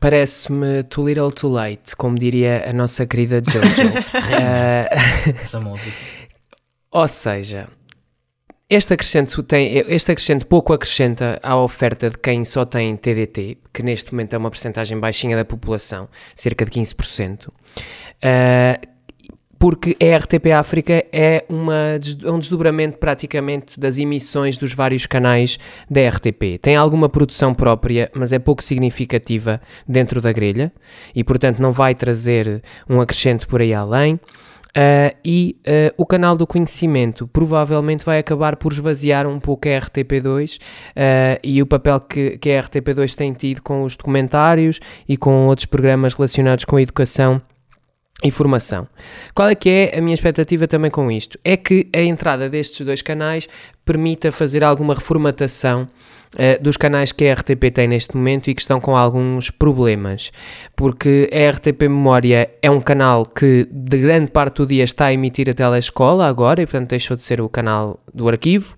Parece-me too little too late, como diria a nossa querida Jojo. uh, Essa música. Ou seja, este acrescento, tem, este acrescento pouco acrescenta à oferta de quem só tem TDT, que neste momento é uma porcentagem baixinha da população, cerca de 15%. Uh, porque a RTP África é uma, um desdobramento praticamente das emissões dos vários canais da RTP. Tem alguma produção própria, mas é pouco significativa dentro da grelha e, portanto, não vai trazer um acrescento por aí além. Uh, e uh, o canal do conhecimento provavelmente vai acabar por esvaziar um pouco a RTP2 uh, e o papel que, que a RTP2 tem tido com os documentários e com outros programas relacionados com a educação informação. Qual é que é a minha expectativa também com isto? É que a entrada destes dois canais permita fazer alguma reformatação uh, dos canais que a RTP tem neste momento e que estão com alguns problemas, porque a RTP Memória é um canal que de grande parte do dia está a emitir a telescola agora e portanto deixou de ser o canal do arquivo.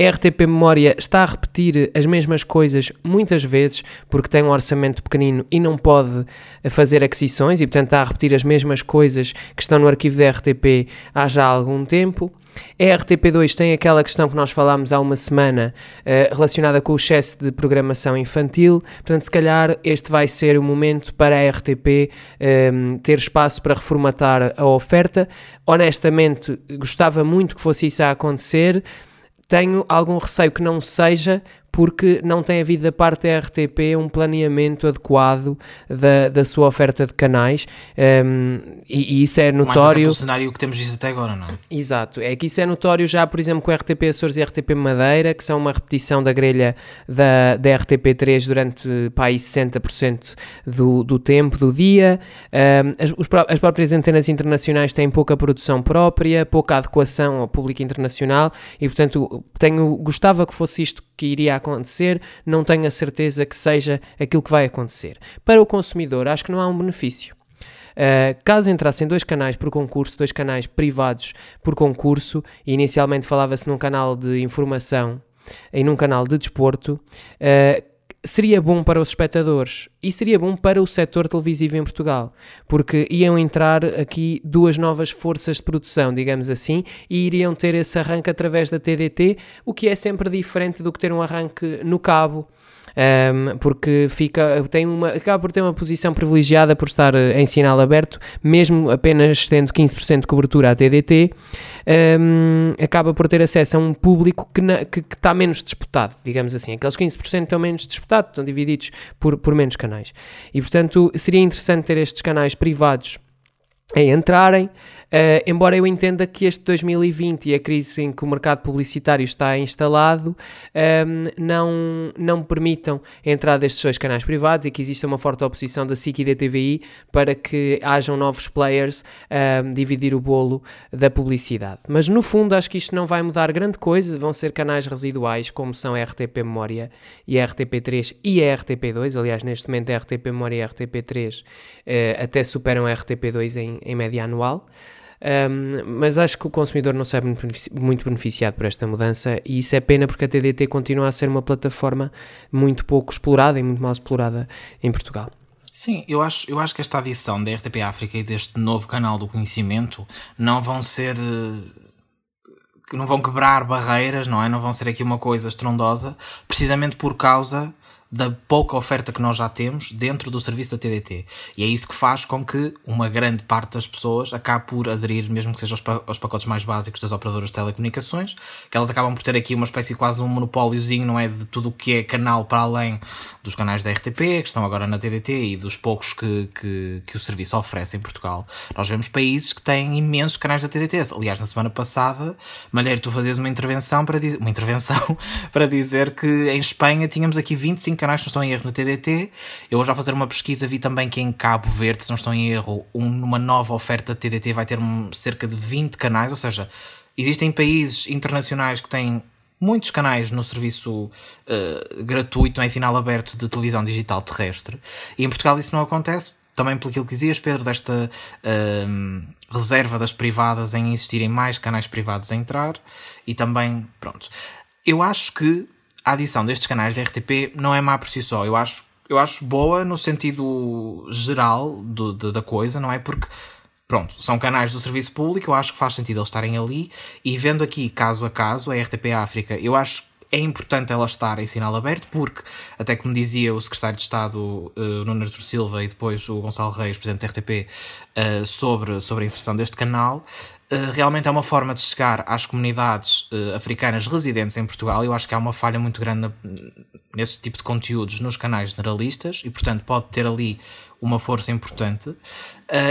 A RTP Memória está a repetir as mesmas coisas muitas vezes porque tem um orçamento pequenino e não pode fazer aquisições e portanto está a repetir as mesmas coisas que estão no arquivo da RTP há já algum tempo. A RTP2 tem aquela questão que nós falámos há uma semana uh, relacionada com o excesso de programação infantil, portanto, se calhar este vai ser o momento para a RTP um, ehm, ter espaço para reformatar a oferta. Honestamente, gostava muito que fosse isso a acontecer. Tenho algum receio que não seja, porque não tem havido da parte da RTP um planeamento adequado da, da sua oferta de canais um, e, e, isso é notório. Mais o cenário que temos visto até agora, não é? Exato, é que isso é notório já, por exemplo, com a RTP Açores e a RTP Madeira, que são uma repetição da grelha da, da RTP3 durante pá, 60% do, do tempo, do dia. Um, as, os, as próprias antenas internacionais têm pouca produção própria, pouca adequação ao público internacional e, portanto, tenho, gostava que fosse isto que iria acontecer, não tenho a certeza que seja aquilo que vai acontecer. Para o consumidor, acho que não há um benefício. Uh, caso entrassem dois canais por concurso, dois canais privados por concurso, e inicialmente falava-se num canal de informação e num canal de desporto, uh, seria bom para os espectadores e seria bom para o setor televisivo em Portugal, porque iam entrar aqui duas novas forças de produção, digamos assim, e iriam ter esse arranque através da TDT, o que é sempre diferente do que ter um arranque no cabo um, porque fica, tem uma, acaba por ter uma posição privilegiada por estar eh, em sinal aberto, mesmo apenas tendo 15% de cobertura à TDT, um, acaba por ter acesso a um público que, que, que, está menos disputado, digamos assim. Aqueles 15% estão menos disputados, estão divididos por, por menos canais. E portanto seria interessante ter estes canais privados a entrarem, Uh, embora eu entenda que este 2020 e a crise em que o mercado publicitário está instalado um, ehm, não, não permitam a entrada destes dois canais privados e que exista uma forte oposição da SIC e da TVI para que hajam novos players um, ehm, dividir o bolo da publicidade. Mas no fundo acho que isto não vai mudar grande coisa, vão ser canais residuais como são a RTP Memória e a RTP3 e a RTP2, aliás neste momento a RTP Memória e a RTP3 uh, eh, até superam a RTP2 em, em média anual. Um, mas acho que o consumidor não sai muito beneficiado por esta mudança e isso é pena porque a TDT continua a ser uma plataforma muito pouco explorada e muito mal explorada em Portugal. Sim, eu acho, eu acho que esta adição da RTP África e deste novo canal do conhecimento não vão ser. não vão quebrar barreiras, não é? Não vão ser aqui uma coisa estrondosa, precisamente por causa da pouca oferta que nós já temos dentro do serviço da TDT. E é isso que faz com que uma grande parte das pessoas acabe por aderir, mesmo que sejam aos, pacotes mais básicos das operadoras de telecomunicações, que elas acabam por ter aqui uma espécie quase de um monopóliozinho, não é? De tudo o que é canal para além dos canais da RTP, que estão agora na TDT, e dos poucos que, que, que o serviço oferece em Portugal. Nós vemos países que têm imensos canais da TDT. Aliás, na semana passada, Malheiro, tu fazias uma intervenção para, uma intervenção para dizer que em Espanha tínhamos aqui 25 canais, se não estou em erro, no TDT. Eu hoje, ao fazer uma pesquisa, vi também que em Cabo Verde, se não estou em erro, uma nova oferta de TDT vai ter cerca de 20 canais, ou seja, existem países internacionais que têm muitos canais no serviço uh, gratuito, em sinal aberto de televisão digital terrestre. E em Portugal isso não acontece, também pelo que dizias, Pedro, desta uh, reserva das privadas em existirem mais canais privados a entrar e também, pronto. Eu acho que a adição destes canais da RTP não é má por si só. Eu acho, eu acho boa no sentido geral do, de, da coisa, não é? Porque pronto, são canais do serviço público, eu acho que faz sentido eles estarem ali, e vendo aqui caso a caso, a RTP África, eu acho é importante ela estar em sinal aberto, porque, até como dizia o secretário de Estado uh, Nuno Artur Silva e depois o Gonçalo Reis, presidente da RTP, uh, sobre, sobre a inserção deste canal, realmente é uma forma de chegar às comunidades uh, africanas residentes em Portugal. Eu acho que há uma falha muito grande nesse tipo de conteúdos nos canais generalistas e, portanto, pode ter ali uma força importante. Uh,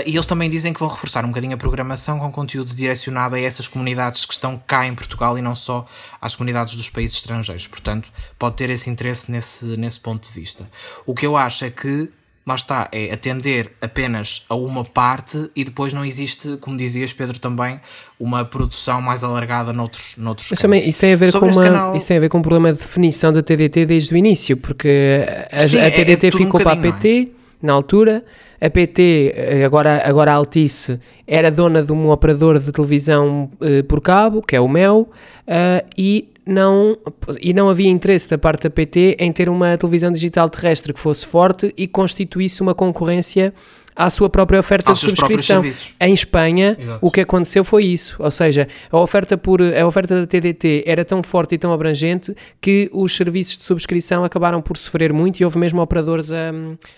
e eles também dizem que vão reforçar um bocadinho a programação com conteúdo direcionado a essas comunidades que estão cá em Portugal e não só às comunidades dos países estrangeiros. Portanto, pode ter esse interesse nesse, nesse ponto de vista. O que eu acho é que lá está, é atender apenas a uma parte e depois não existe, como dizias Pedro também, uma produção mais alargada noutros, noutros Mas também isso tem, a ver com uma, canal... isso tem a ver com um problema de definição da TDT desde o início, porque a, Sim, a TDT é, é ficou um para a PT é? na altura, a PT, agora, agora a Altice, era dona de um operador de televisão uh, por cabo, que é o MEL, uh, e não, e não havia interesse da parte da PT em ter uma televisão digital terrestre que fosse forte e constituísse uma concorrência à sua própria oferta Aos de subscrição. Em Espanha, Exato. o que aconteceu foi isso, ou seja, a oferta, por, a oferta da TDT era tão forte e tão abrangente que os serviços de subscrição acabaram por sofrer muito e houve mesmo operadores a,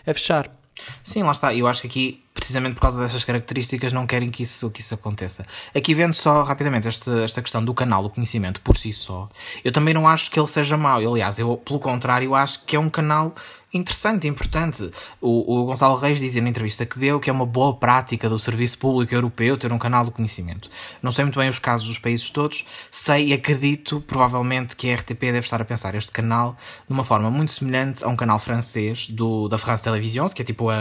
a fechar. Sim, lá está. Eu acho que aqui, precisamente por causa dessas características, não querem que isso, que isso aconteça. Aqui vendo só rapidamente esta, esta questão do canal, do conhecimento por si só, eu também não acho que ele seja mau. Aliás, eu, pelo contrário, acho que é um canal interessante, importante. O, o Gonçalo Reis dizia na entrevista que deu que é uma boa prática do serviço público europeu ter um canal de conhecimento. Não sei muito bem os casos dos países todos, sei e acredito provavelmente que a RTP deve estar a pensar este canal de uma forma muito semelhante a um canal francês do, da France Télévisions, que é tipo a,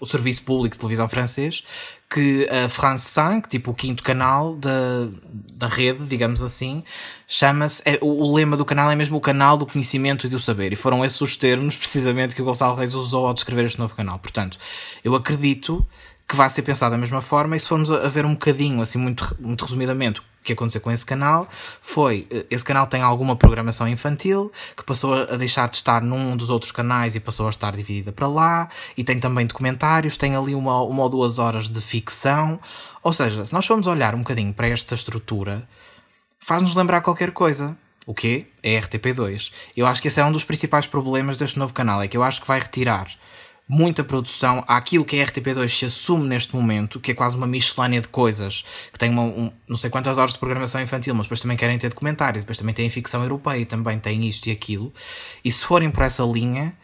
o serviço público de televisão francês, que a France 5, tipo o quinto canal da, da rede, digamos assim, chama-se. É, o, o, lema do canal é mesmo o canal do conhecimento e do saber. E foram esses os termos, precisamente, que o Gonçalo Reis usou ao descrever este novo canal. Portanto, eu acredito que vai ser pensado da mesma forma. E se formos a, ver um bocadinho, assim, muito, muito resumidamente, que aconteceu com esse canal foi, eh, esse canal tem alguma programação infantil que passou a deixar de estar num dos outros canais e passou a estar dividida para lá, e tem também documentários, tem ali uma, uma ou duas horas de ficção, ou seja, se nós formos olhar um bocadinho para esta estrutura, faz-nos lembrar qualquer coisa. O quê? É RTP2. Eu acho que esse é um dos principais problemas deste novo canal, é que eu acho que vai retirar muita produção àquilo que a RTP2 se assume neste momento, que é quase uma miscelânea de coisas, que tem uma, um, não sei quantas horas de programação infantil, mas depois também querem ter documentários, depois também têm ficção europeia, também têm isto e aquilo. E se forem por essa linha,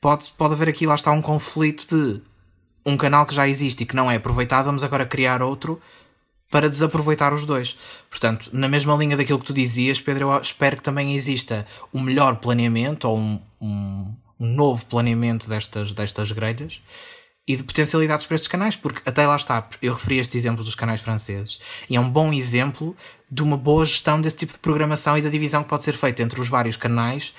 pode, pode haver aqui, lá está, um conflito de um canal que já existe e que não é aproveitado, vamos agora criar outro para desaproveitar os dois. Portanto, na mesma linha daquilo que tu dizias, Pedro, eu espero que também exista um melhor planeamento ou um, um um novo planeamento destas, destas grelhas e de potencialidades para estes canais, porque até lá está, eu referi estes exemplos dos canais franceses, e é um bom exemplo de uma boa gestão desse tipo de programação e da divisão que pode ser feita entre os vários canais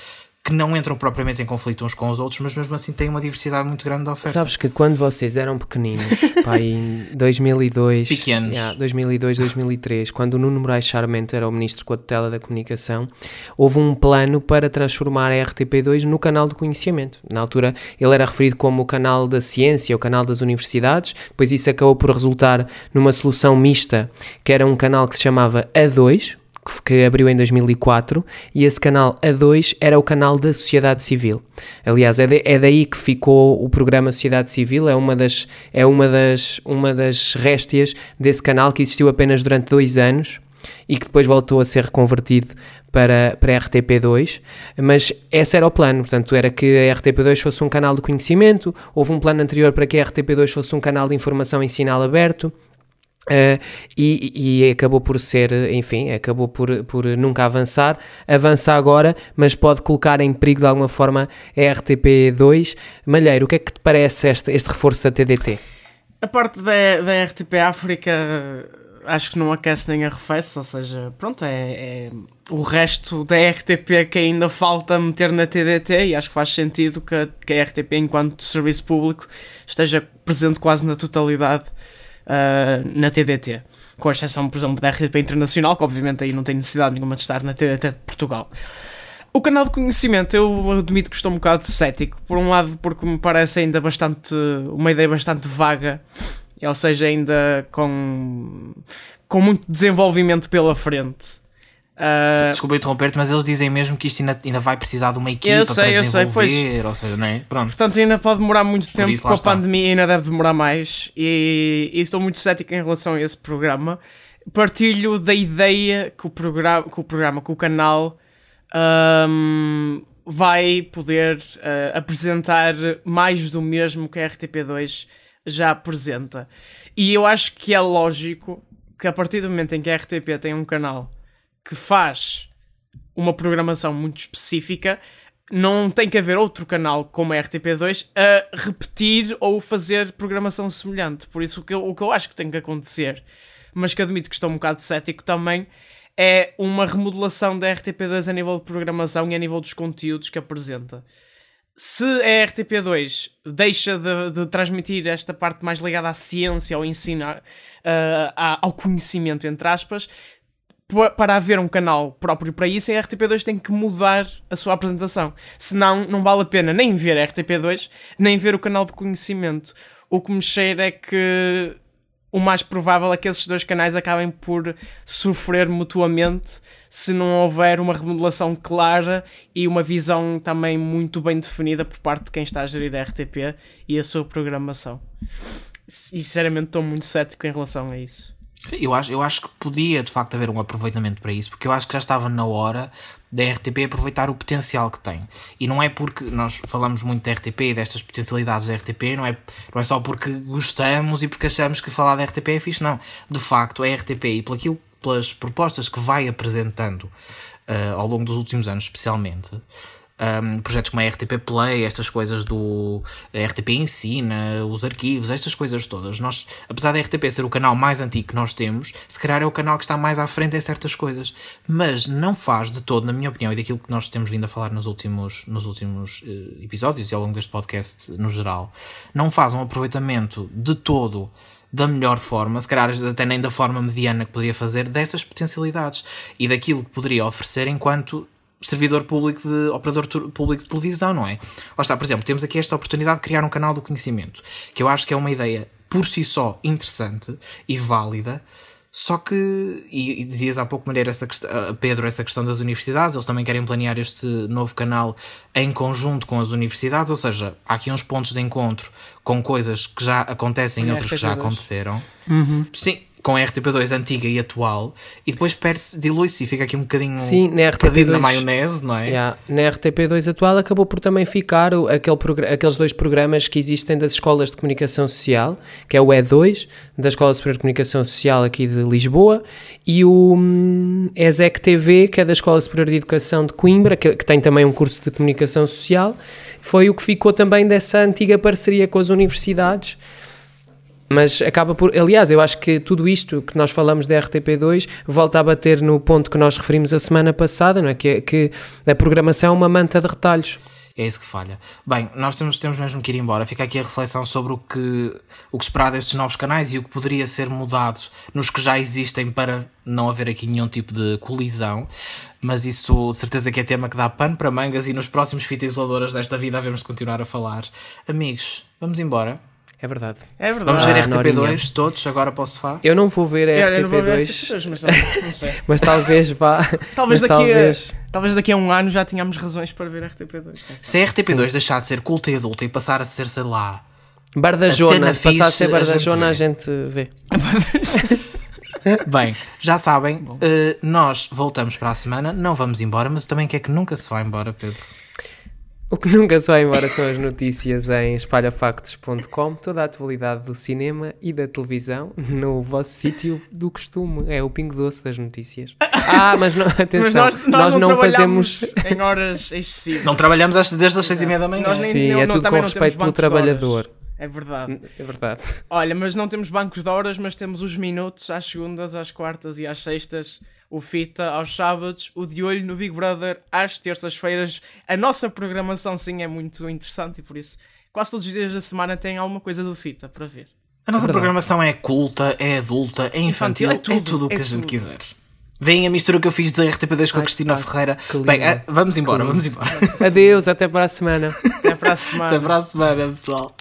que não entram propriamente em conflito uns com os outros, mas mesmo assim têm uma diversidade muito grande de oferta. Sabes que quando vocês eram pequeninos, pá, em 2002, Pequenos. Yeah, 2002, 2003, quando o Nuno Moraes Charmento era o ministro com a tutela da comunicação, houve um plano para transformar a RTP2 no canal do conhecimento. Na altura ele era referido como o canal da ciência, o canal das universidades, depois isso acabou por resultar numa solução mista, que era um canal que se chamava A2, que abriu em 2004 e esse canal A2 era o canal da sociedade civil. Aliás, é, de, é daí que ficou o programa Sociedade Civil, é uma das, é uma das, uma das réstias desse canal que existiu apenas durante dois anos e que depois voltou a ser reconvertido para, para a RTP2, mas esse era o plano, portanto era que a RTP2 fosse um canal de conhecimento, houve um plano anterior para que a RTP2 fosse um canal de informação em sinal aberto, Uh, e, e, acabou por ser, enfim, acabou por, por nunca avançar, avança agora, mas pode colocar em perigo de alguma forma a RTP2. Malheiro, o que é que te parece este, este reforço da TDT? A parte da, da RTP África acho que não aquece nem arrefece, ou seja, pronto, é, é, o resto da RTP que ainda falta meter na TDT e acho que faz sentido que que a RTP, enquanto serviço público, esteja presente quase na totalidade uh, na TDT. Com exceção, por exemplo, da RTP Internacional, que obviamente aí não tem necessidade nenhuma de estar na TDT de Portugal. O canal de conhecimento, eu admito que estou um bocado cético. Por um lado, porque me parece ainda bastante. uma ideia bastante vaga ou seja, ainda com, com muito desenvolvimento pela frente. Uh, Desculpa interromper-te, mas eles dizem mesmo que isto ainda, ainda vai precisar de uma equipa Eu sei, para eu sei, pois. desenvolver, ou seja, não é? Pronto. portanto, ainda pode demorar muito tempo, isso, com a está. pandemia ainda deve demorar mais, e, e estou muito cético em relação a esse programa. Partilho da ideia que o programa, que o, programa, que o canal ahm, vai poder ah, apresentar mais do mesmo que a RTP2 já apresenta. E eu acho que é lógico que a partir do momento em que a RTP tem um canal que faz uma programação muito específica, não tem que haver outro canal como a RTP2 a repetir ou fazer programação semelhante. Por isso, o que eu, o que eu acho que tem que acontecer, mas que admito que estou um bocado cético também, é uma remodelação da RTP2 a nível de programação e a nível dos conteúdos que apresenta. Se a RTP2 deixa de, de transmitir esta parte mais ligada à ciência, ao ensino, a- ao conhecimento, entre aspas, pa- para haver um canal próprio para isso, a RTP2 tem que mudar a sua apresentação. Senão, não vale a pena nem ver a RTP2, nem ver o canal de conhecimento. O que me cheira é que o mais provável é que esses dois canais acabem por sofrer mutuamente se não houver uma remodelação clara e uma visão também muito bem definida por parte de quem está a gerir a RTP e a sua programação. E sinceramente estou muito cético em relação a isso. Eu acho, eu acho que podia de facto haver um aproveitamento para isso, porque eu acho que já estava na hora da RTP aproveitar o potencial que tem. E não é porque nós falamos muito da RTP e destas potencialidades da RTP, não é, não é só porque gostamos e porque achamos que falar da RTP é fixe, não. De facto, a RTP e por aquilo, pelas propostas que vai apresentando ah, ao longo dos últimos anos, especialmente. Um, projetos como a RTP Play, estas coisas do RTP Ensina, os arquivos, estas coisas todas. Nós, apesar da RTP ser o canal mais antigo que nós temos, se calhar é o canal que está mais à frente em certas coisas, mas não faz de todo, na minha opinião, e daquilo que nós temos vindo a falar nos últimos, nos últimos eh, episódios e ao longo deste podcast no geral, não faz um aproveitamento de todo da melhor forma, se calhar até nem da forma mediana que poderia fazer, dessas potencialidades e daquilo que poderia oferecer enquanto servidor público de operador público de televisão, não é? Lá está, por exemplo, temos aqui esta oportunidade de criar um canal do conhecimento, que eu acho que é uma ideia por si só interessante e válida. Só que, e, e dizias há pouco, Maneira, essa quest- a Pedro, essa questão das universidades, eles também querem planear este novo canal em conjunto com as universidades, ou seja, há aqui uns pontos de encontro com coisas que já acontecem e outras que já RTP2. aconteceram. Sim, com a RTP2 antiga e atual, e depois perde-se, dilui-se e fica aqui um bocadinho Sim, na perdido na RTP2 maionese, não é? Yeah. Na RTP2 atual acabou por também ficar o- aquele aqueles dois programas que existem das escolas de comunicação social, que é o E2, da Escola Superior de Comunicação Social aqui de Lisboa, e o hum, ESEC TV, que é da Escola Superior de Educação de Coimbra, que, que tem também um curso de comunicação social. Foi o que ficou também dessa antiga parceria com as universidades. Mas acaba por. Aliás, eu acho que tudo isto que nós falamos da RTP2 volta a bater no ponto que nós referimos a semana passada, não é? Que, é- que a programação é uma manta de retalhos. É isso que falha. Bem, nós temos, temos mesmo que ir embora. Fica aqui a reflexão sobre o que, o que esperar destes novos canais e o que poderia ser mudado nos que já existem para não haver aqui nenhum tipo de colisão. Mas isso, certeza que é tema que dá pano para mangas e nos próximos fita isoladoras desta vida havemos de continuar a falar. Amigos, vamos embora. É verdade. É verdade. Vamos ver Ah, RTP2 Norinha. todos agora para o sofá. Eu não vou ver a Eu, eu não vou ver RTP2, RTP2, mas não, não sei. mas talvez vá. Talvez daqui, talvez- A, talvez daqui a um ano já tenhamos razões para ver RTP2. Se a RTP2 deixar de ser culta e adulta e passar a ser, sei lá, Bardajona, A se cena passar a ser a Bardajona, vê. a gente vê. Bem, já sabem, eh, nós voltamos para a semana, não vamos embora, mas também quer que nunca se vá embora, Pedro. O que nunca se vai embora são as notícias em espalhafactos.com, toda a atualidade do cinema e da televisão no vosso sítio do costume. É o pingo doce das notícias. Ah, mas não, atenção, Mas nós, nós, não, fazemos. trabalhamos em horas excessivas. Não trabalhamos às- desde as seis e meia da manhã. Nós nem- Sim, não- é não- tudo com não respeito pelo trabalhador. É verdade. É verdade. Olha, mas não temos bancos de horas, mas temos os minutos às segundas, às quartas e às sextas. O Fita aos sábados, o de olho no Big Brother às terças-feiras. A nossa programação, sim, é muito interessante e por isso quase todos os dias da semana tem alguma coisa do Fita para ver. A nossa Verdade. programação é culta, é adulta, é infantil, Infantil, é é tudo, o que é a gente tudo. quiser. Vem a mistura que eu fiz da RTP2 com a Cristina Ferreira. Bem, ah, vamos embora, vamos embora. Adeus, até para a semana. Até para a semana. Até para a semana, pessoal.